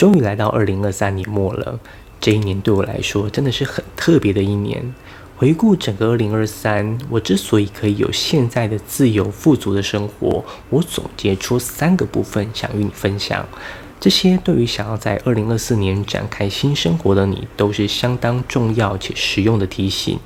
终于来到二零二三年末了，这一年对我来说真的是很特别的一年。回顾整个二零二三，我之所以可以有现在的自由富足的生活，我总结出三个部分想与你分享。这些对于想要在二零二四年展开新生活的你，都是相当重要且实用的提醒。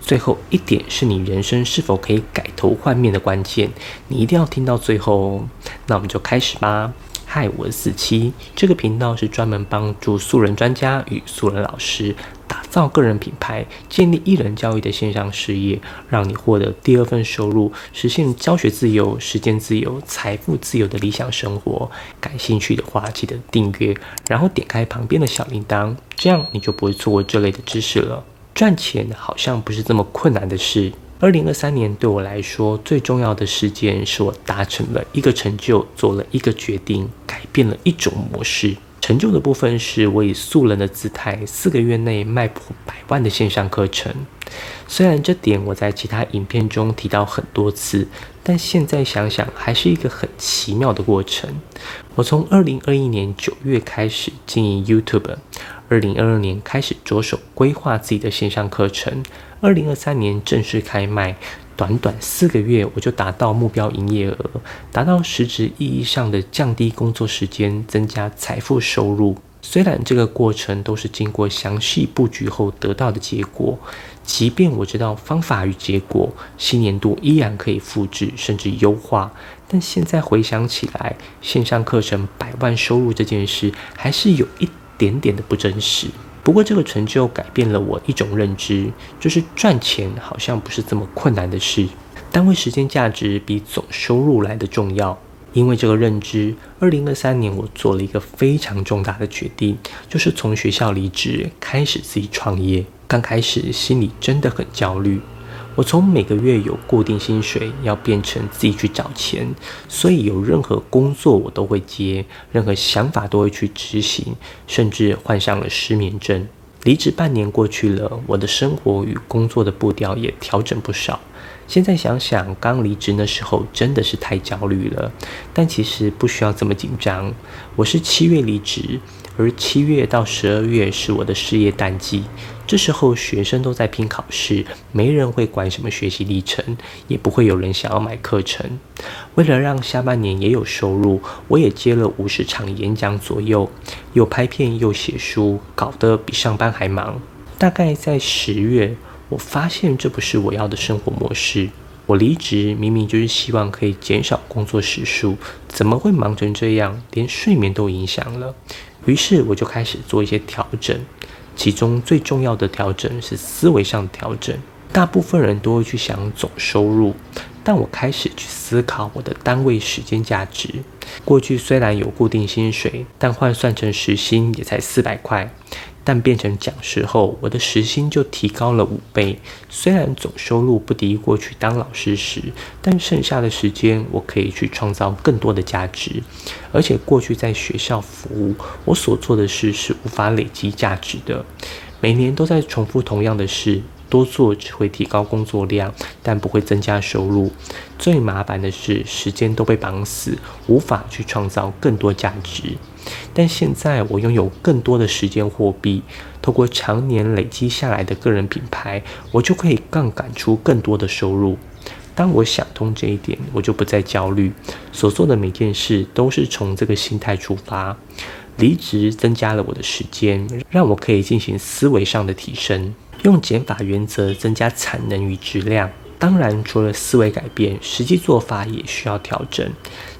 最后一点是你人生是否可以改头换面的关键，你一定要听到最后哦。那我们就开始吧。嗨，我是四七，这个频道是专门帮助素人专家与素人老师打造个人品牌、建立艺人教育的线上事业，让你获得第二份收入，实现教学自由、时间自由、财富自由的理想生活。感兴趣的话，记得订阅，然后点开旁边的小铃铛，这样你就不会错过这类的知识了。赚钱好像不是这么困难的事。二零二三年对我来说最重要的事件，是我达成了一个成就，做了一个决定，改变了一种模式。成就的部分是我以素人的姿态，四个月内卖破百万的线上课程。虽然这点我在其他影片中提到很多次，但现在想想还是一个很奇妙的过程。我从二零二一年九月开始经营 YouTube，二零二二年开始着手规划自己的线上课程。二零二三年正式开卖，短短四个月我就达到目标营业额，达到实质意义上的降低工作时间，增加财富收入。虽然这个过程都是经过详细布局后得到的结果，即便我知道方法与结果，新年度依然可以复制甚至优化，但现在回想起来，线上课程百万收入这件事，还是有一点点的不真实。不过，这个成就改变了我一种认知，就是赚钱好像不是这么困难的事。单位时间价值比总收入来的重要。因为这个认知，二零二三年我做了一个非常重大的决定，就是从学校离职，开始自己创业。刚开始心里真的很焦虑。我从每个月有固定薪水，要变成自己去找钱，所以有任何工作我都会接，任何想法都会去执行，甚至患上了失眠症。离职半年过去了，我的生活与工作的步调也调整不少。现在想想，刚离职那时候真的是太焦虑了，但其实不需要这么紧张。我是七月离职。而七月到十二月是我的事业淡季，这时候学生都在拼考试，没人会管什么学习历程，也不会有人想要买课程。为了让下半年也有收入，我也接了五十场演讲左右，又拍片又写书，搞得比上班还忙。大概在十月，我发现这不是我要的生活模式。我离职明明就是希望可以减少工作时数，怎么会忙成这样，连睡眠都影响了？于是我就开始做一些调整，其中最重要的调整是思维上的调整。大部分人都会去想总收入，但我开始去思考我的单位时间价值。过去虽然有固定薪水，但换算成时薪也才四百块。但变成讲师后，我的时薪就提高了五倍。虽然总收入不敌过去当老师时，但剩下的时间我可以去创造更多的价值。而且过去在学校服务，我所做的事是无法累积价值的。每年都在重复同样的事，多做只会提高工作量，但不会增加收入。最麻烦的是，时间都被绑死，无法去创造更多价值。但现在我拥有更多的时间货币，透过常年累积下来的个人品牌，我就可以杠杆出更多的收入。当我想通这一点，我就不再焦虑，所做的每件事都是从这个心态出发。离职增加了我的时间，让我可以进行思维上的提升，用减法原则增加产能与质量。当然，除了思维改变，实际做法也需要调整。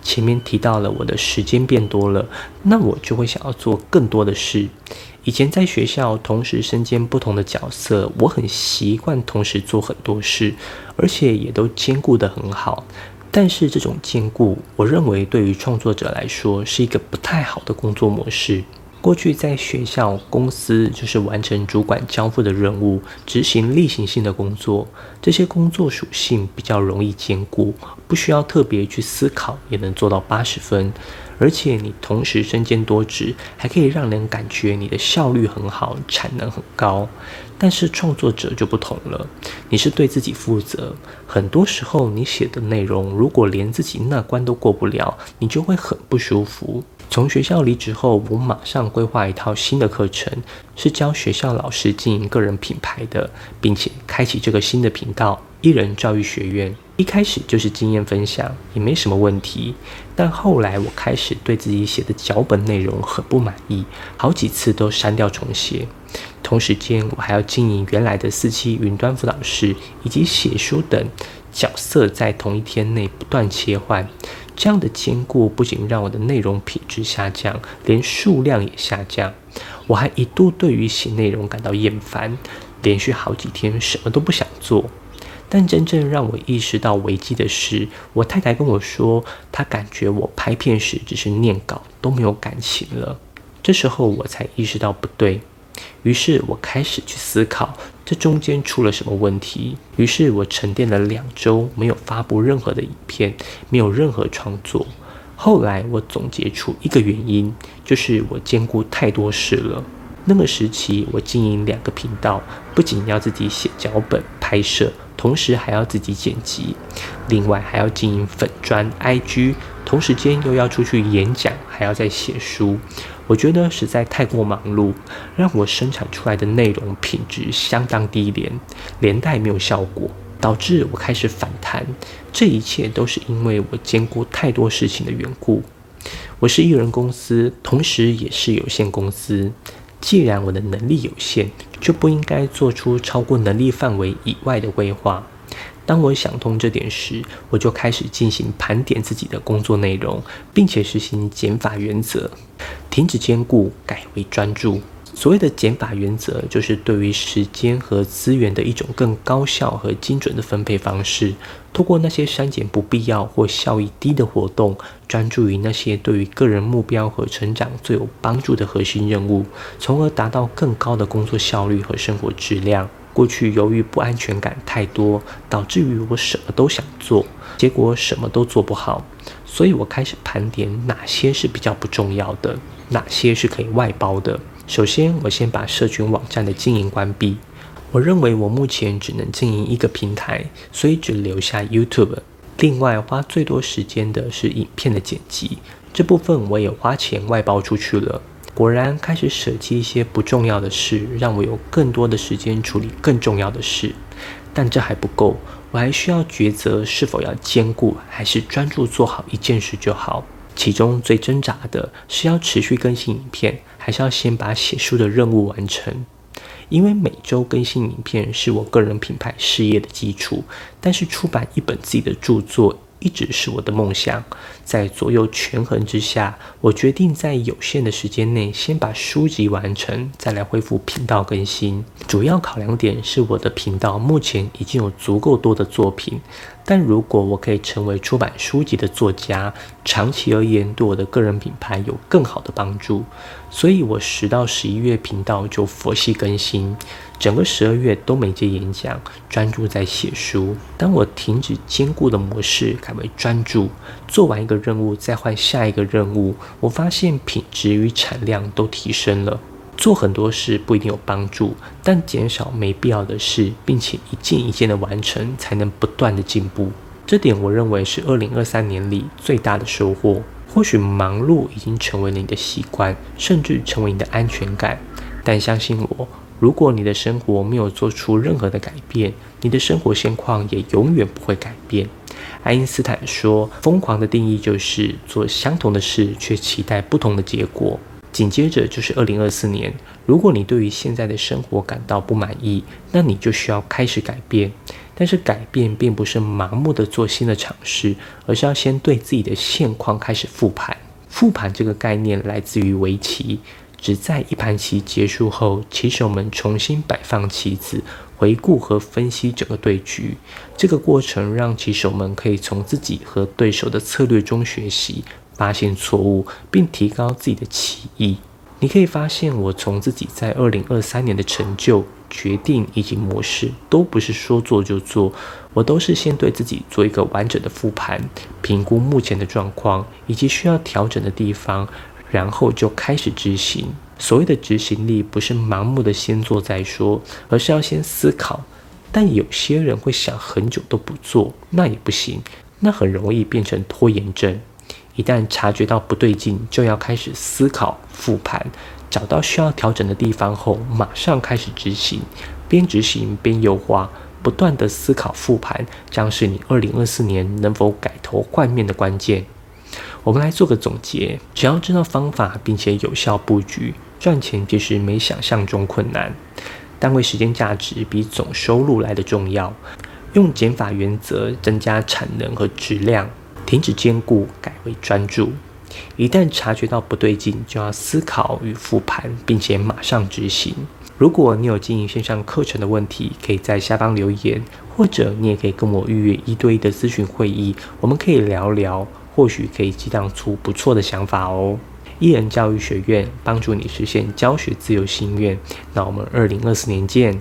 前面提到了我的时间变多了，那我就会想要做更多的事。以前在学校同时身兼不同的角色，我很习惯同时做很多事，而且也都兼顾得很好。但是这种兼顾，我认为对于创作者来说是一个不太好的工作模式。过去在学校、公司就是完成主管交付的任务，执行例行性的工作。这些工作属性比较容易兼顾，不需要特别去思考，也能做到八十分。而且你同时身兼多职，还可以让人感觉你的效率很好，产能很高。但是创作者就不同了，你是对自己负责。很多时候你写的内容，如果连自己那关都过不了，你就会很不舒服。从学校离职后，我马上规划一套新的课程，是教学校老师经营个人品牌的，并且开启这个新的频道——艺人教育学院。一开始就是经验分享，也没什么问题。但后来我开始对自己写的脚本内容很不满意，好几次都删掉重写。同时间，我还要经营原来的四期云端辅导室以及写书等角色，在同一天内不断切换。这样的兼顾不仅让我的内容品质下降，连数量也下降。我还一度对于写内容感到厌烦，连续好几天什么都不想做。但真正让我意识到危机的是，我太太跟我说，她感觉我拍片时只是念稿，都没有感情了。这时候我才意识到不对。于是我开始去思考，这中间出了什么问题。于是我沉淀了两周，没有发布任何的影片，没有任何创作。后来我总结出一个原因，就是我兼顾太多事了。那个时期，我经营两个频道，不仅要自己写脚本、拍摄，同时还要自己剪辑，另外还要经营粉砖、IG，同时间又要出去演讲，还要再写书。我觉得实在太过忙碌，让我生产出来的内容品质相当低廉，连带没有效果，导致我开始反弹。这一切都是因为我兼顾太多事情的缘故。我是艺人公司，同时也是有限公司。既然我的能力有限，就不应该做出超过能力范围以外的规划。当我想通这点时，我就开始进行盘点自己的工作内容，并且实行减法原则，停止兼顾，改为专注。所谓的减法原则，就是对于时间和资源的一种更高效和精准的分配方式。通过那些删减不必要或效益低的活动，专注于那些对于个人目标和成长最有帮助的核心任务，从而达到更高的工作效率和生活质量。过去由于不安全感太多，导致于我什么都想做，结果什么都做不好。所以我开始盘点哪些是比较不重要的，哪些是可以外包的。首先，我先把社群网站的经营关闭。我认为我目前只能经营一个平台，所以只留下 YouTube。另外，花最多时间的是影片的剪辑，这部分我也花钱外包出去了。果然，开始舍弃一些不重要的事，让我有更多的时间处理更重要的事。但这还不够，我还需要抉择是否要兼顾，还是专注做好一件事就好。其中最挣扎的是要持续更新影片。还是要先把写书的任务完成，因为每周更新影片是我个人品牌事业的基础。但是出版一本自己的著作一直是我的梦想，在左右权衡之下，我决定在有限的时间内先把书籍完成，再来恢复频道更新。主要考量点是我的频道目前已经有足够多的作品。但如果我可以成为出版书籍的作家，长期而言对我的个人品牌有更好的帮助。所以，我十到十一月频道就佛系更新，整个十二月都没接演讲，专注在写书。当我停止兼顾的模式，改为专注，做完一个任务再换下一个任务，我发现品质与产量都提升了。做很多事不一定有帮助，但减少没必要的事，并且一件一件的完成，才能不断的进步。这点我认为是二零二三年里最大的收获。或许忙碌已经成为了你的习惯，甚至成为你的安全感，但相信我，如果你的生活没有做出任何的改变，你的生活现况也永远不会改变。爱因斯坦说：“疯狂的定义就是做相同的事，却期待不同的结果。”紧接着就是二零二四年。如果你对于现在的生活感到不满意，那你就需要开始改变。但是改变并不是盲目的做新的尝试，而是要先对自己的现况开始复盘。复盘这个概念来自于围棋，只在一盘棋结束后，棋手们重新摆放棋子，回顾和分析整个对局。这个过程让棋手们可以从自己和对手的策略中学习。发现错误，并提高自己的棋艺。你可以发现，我从自己在二零二三年的成就、决定以及模式，都不是说做就做，我都是先对自己做一个完整的复盘，评估目前的状况以及需要调整的地方，然后就开始执行。所谓的执行力，不是盲目的先做再说，而是要先思考。但有些人会想很久都不做，那也不行，那很容易变成拖延症。一旦察觉到不对劲，就要开始思考复盘，找到需要调整的地方后，马上开始执行，边执行边优化，不断的思考复盘，将是你二零二四年能否改头换面的关键。我们来做个总结，只要知道方法，并且有效布局，赚钱其实没想象中困难。单位时间价值比总收入来的重要。用减法原则增加产能和质量，停止兼顾，改为专注。一旦察觉到不对劲，就要思考与复盘，并且马上执行。如果你有经营线上课程的问题，可以在下方留言，或者你也可以跟我预约一对一的咨询会议，我们可以聊聊，或许可以激荡出不错的想法哦。艺人教育学院帮助你实现教学自由心愿，那我们二零二四年见。